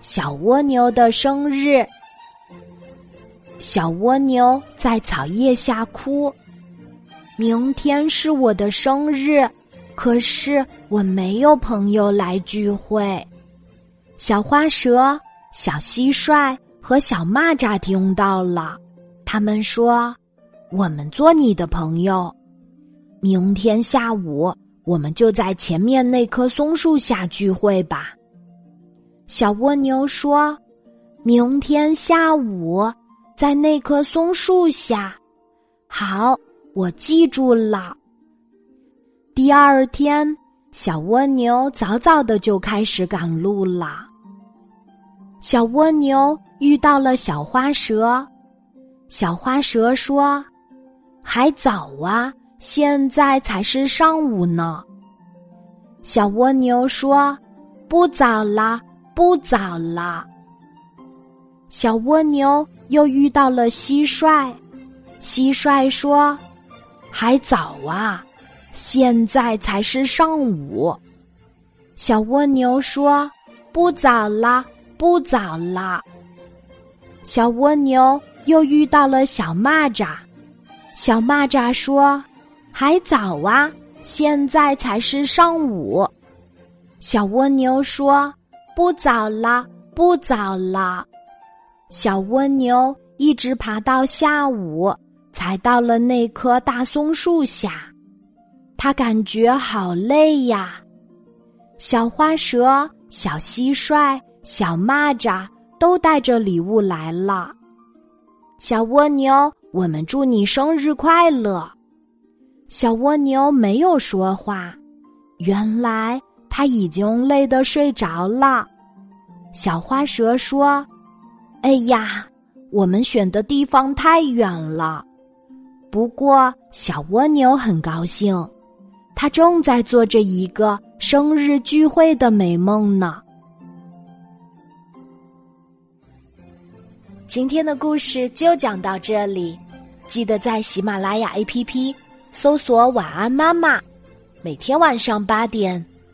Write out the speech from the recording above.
小蜗牛的生日。小蜗牛在草叶下哭。明天是我的生日，可是我没有朋友来聚会。小花蛇、小蟋蟀和小蚂蚱听到了，他们说：“我们做你的朋友。明天下午，我们就在前面那棵松树下聚会吧。”小蜗牛说：“明天下午，在那棵松树下。”好。我记住了。第二天，小蜗牛早早的就开始赶路了。小蜗牛遇到了小花蛇，小花蛇说：“还早啊，现在才是上午呢。”小蜗牛说：“不早了，不早了。”小蜗牛又遇到了蟋蟀，蟋蟀说。还早啊，现在才是上午。小蜗牛说：“不早了，不早了。”小蜗牛又遇到了小蚂蚱，小蚂蚱说：“还早啊，现在才是上午。”小蜗牛说：“不早了，不早了。”小蜗牛一直爬到下午。才到了那棵大松树下，他感觉好累呀。小花蛇、小蟋蟀、小蚂蚱都带着礼物来了。小蜗牛，我们祝你生日快乐。小蜗牛没有说话，原来他已经累得睡着了。小花蛇说：“哎呀，我们选的地方太远了。”不过，小蜗牛很高兴，它正在做着一个生日聚会的美梦呢。今天的故事就讲到这里，记得在喜马拉雅 APP 搜索“晚安妈妈”，每天晚上八点，